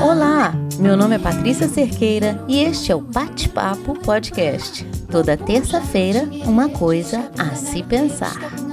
Olá, meu nome é Patrícia Cerqueira e este é o Bate-Papo Podcast. Toda terça-feira, uma coisa a se pensar.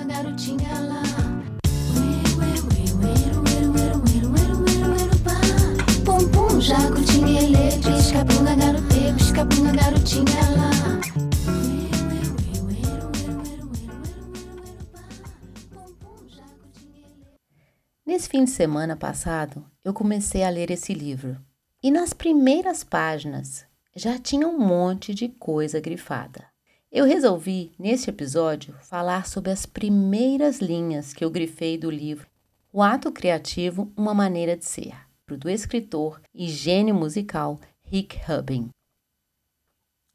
Nesse fim de semana passado, eu comecei a ler esse livro e nas primeiras páginas já tinha um monte de coisa grifada. Eu resolvi, neste episódio, falar sobre as primeiras linhas que eu grifei do livro O Ato Criativo Uma Maneira de Ser, do escritor e gênio musical Rick Rubin.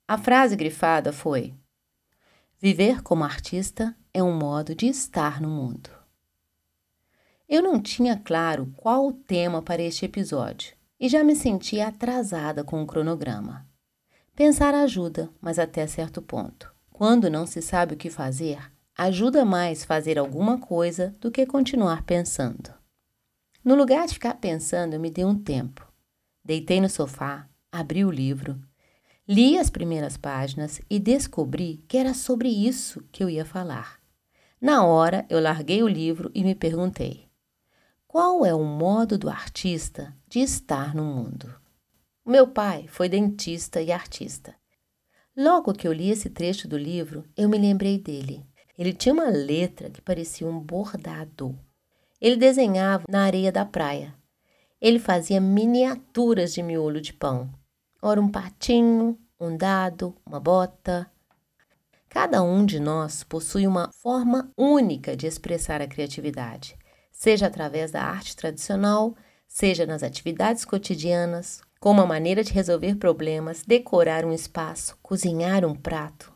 A frase grifada foi: Viver como artista é um modo de estar no mundo. Eu não tinha claro qual o tema para este episódio e já me sentia atrasada com o cronograma. Pensar ajuda, mas até certo ponto. Quando não se sabe o que fazer, ajuda mais fazer alguma coisa do que continuar pensando. No lugar de ficar pensando, eu me dei um tempo. Deitei no sofá, abri o livro, li as primeiras páginas e descobri que era sobre isso que eu ia falar. Na hora, eu larguei o livro e me perguntei: qual é o modo do artista de estar no mundo? O meu pai foi dentista e artista. Logo que eu li esse trecho do livro, eu me lembrei dele. Ele tinha uma letra que parecia um bordado. Ele desenhava na areia da praia. Ele fazia miniaturas de miolo de pão. Ora um patinho, um dado, uma bota. Cada um de nós possui uma forma única de expressar a criatividade seja através da arte tradicional, seja nas atividades cotidianas, como a maneira de resolver problemas, decorar um espaço, cozinhar um prato.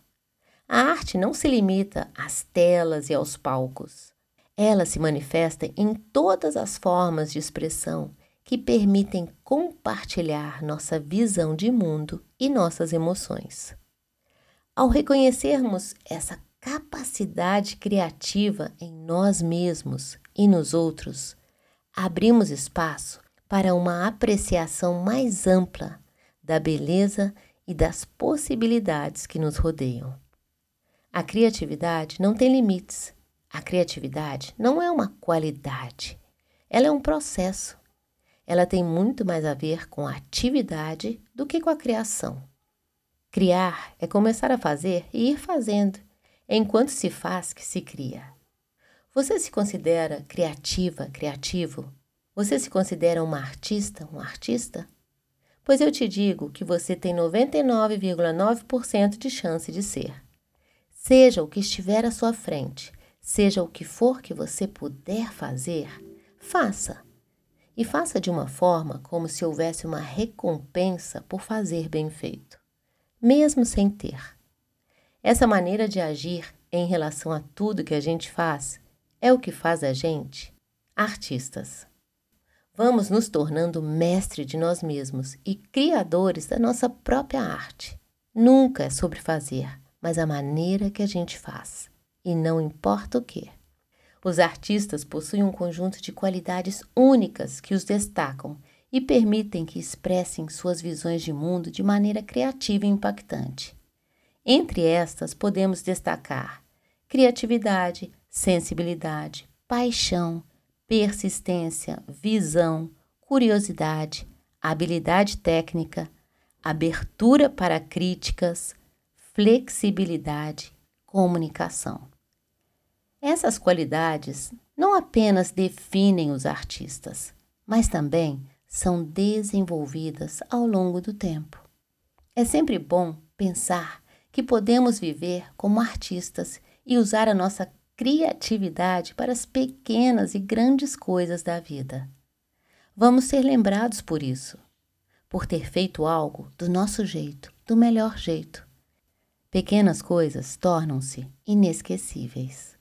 A arte não se limita às telas e aos palcos. Ela se manifesta em todas as formas de expressão que permitem compartilhar nossa visão de mundo e nossas emoções. Ao reconhecermos essa capacidade criativa em nós mesmos e nos outros, abrimos espaço para uma apreciação mais ampla da beleza e das possibilidades que nos rodeiam. A criatividade não tem limites. A criatividade não é uma qualidade, ela é um processo. Ela tem muito mais a ver com a atividade do que com a criação. Criar é começar a fazer e ir fazendo enquanto se faz que se cria. Você se considera criativa, criativo? Você se considera uma artista, um artista? Pois eu te digo que você tem 99,9% de chance de ser. Seja o que estiver à sua frente, seja o que for que você puder fazer, faça. E faça de uma forma como se houvesse uma recompensa por fazer bem feito, mesmo sem ter. Essa maneira de agir em relação a tudo que a gente faz é o que faz a gente artistas. Vamos nos tornando mestre de nós mesmos e criadores da nossa própria arte. Nunca é sobre fazer, mas a maneira que a gente faz, e não importa o que. Os artistas possuem um conjunto de qualidades únicas que os destacam e permitem que expressem suas visões de mundo de maneira criativa e impactante. Entre estas, podemos destacar criatividade, sensibilidade, paixão, persistência, visão, curiosidade, habilidade técnica, abertura para críticas, flexibilidade, comunicação. Essas qualidades não apenas definem os artistas, mas também são desenvolvidas ao longo do tempo. É sempre bom pensar que podemos viver como artistas e usar a nossa criatividade para as pequenas e grandes coisas da vida. Vamos ser lembrados por isso, por ter feito algo do nosso jeito, do melhor jeito. Pequenas coisas tornam-se inesquecíveis.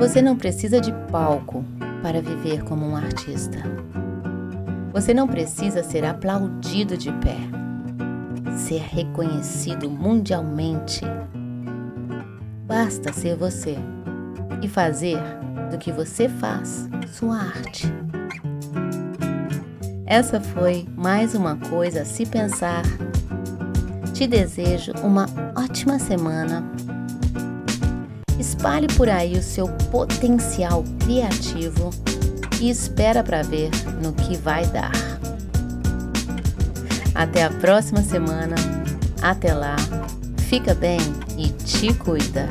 Você não precisa de palco para viver como um artista. Você não precisa ser aplaudido de pé, ser reconhecido mundialmente. Basta ser você e fazer do que você faz sua arte. Essa foi mais uma coisa a se pensar. Te desejo uma ótima semana. Espalhe por aí o seu potencial criativo e espera para ver no que vai dar. Até a próxima semana. Até lá. Fica bem e te cuida.